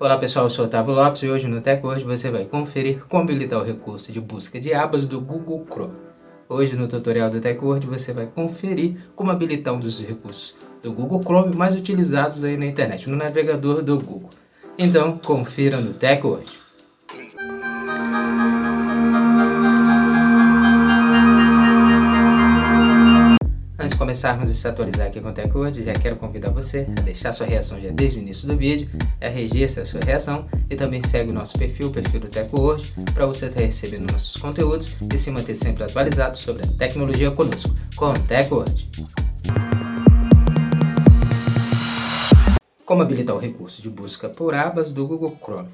Olá pessoal, eu sou Otávio Lopes e hoje no TechWord você vai conferir como habilitar o recurso de busca de abas do Google Chrome. Hoje no tutorial do TechWord você vai conferir como habilitar um dos recursos do Google Chrome mais utilizados aí na internet, no navegador do Google. Então confira no TechWord. Começarmos a se atualizar aqui com o TechWord, já quero convidar você a deixar sua reação já desde o início do vídeo, a registra a sua reação e também segue o nosso perfil, o perfil do TechWord, para você estar recebendo nossos conteúdos e se manter sempre atualizado sobre a tecnologia conosco, com o TechWord. Como habilitar o recurso de busca por abas do Google Chrome?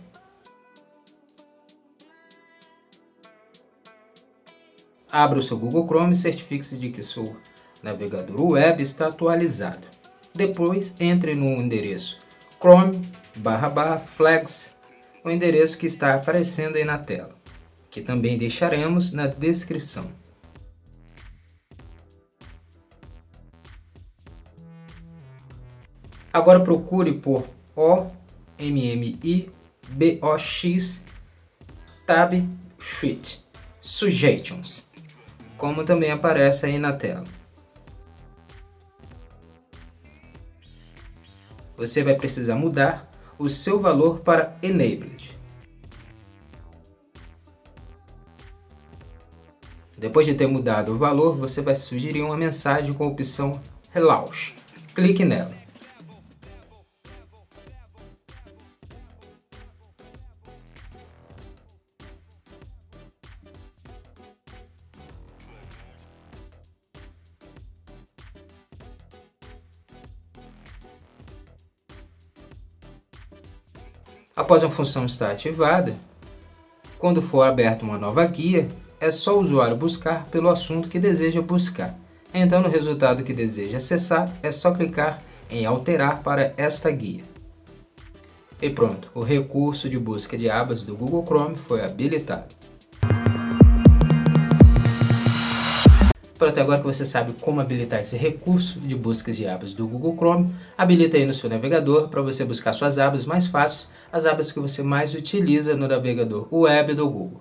Abra o seu Google Chrome e certifique-se de que seu navegador web está atualizado. Depois entre no endereço chrome barra barra flags, o endereço que está aparecendo aí na tela, que também deixaremos na descrição. Agora procure por OMMI-BOX Tab Sheet Suggestions, como também aparece aí na tela. Você vai precisar mudar o seu valor para Enabled. Depois de ter mudado o valor, você vai sugerir uma mensagem com a opção Relaunch. Clique nela. Após a função estar ativada, quando for aberta uma nova guia, é só o usuário buscar pelo assunto que deseja buscar. Então, no resultado que deseja acessar, é só clicar em Alterar para esta guia. E pronto, o recurso de busca de abas do Google Chrome foi habilitado. Pronto, agora que você sabe como habilitar esse recurso de buscas de abas do Google Chrome, habilita aí no seu navegador para você buscar suas abas mais fáceis, as abas que você mais utiliza no navegador web do Google.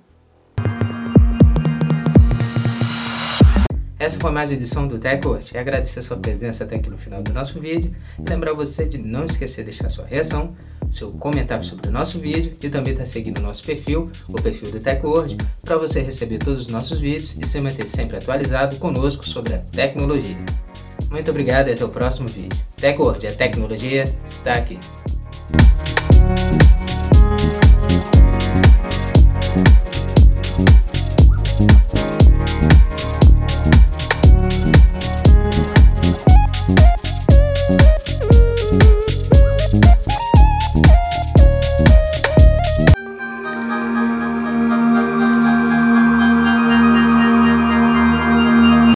Essa foi mais uma edição do TechWord. Agradecer a sua presença até aqui no final do nosso vídeo. E lembrar você de não esquecer de deixar sua reação, seu comentário sobre o nosso vídeo e também estar tá seguindo o nosso perfil, o perfil do TechWord, para você receber todos os nossos vídeos e se manter sempre atualizado conosco sobre a tecnologia. Muito obrigado e até o próximo vídeo. TechWord, a tecnologia está aqui.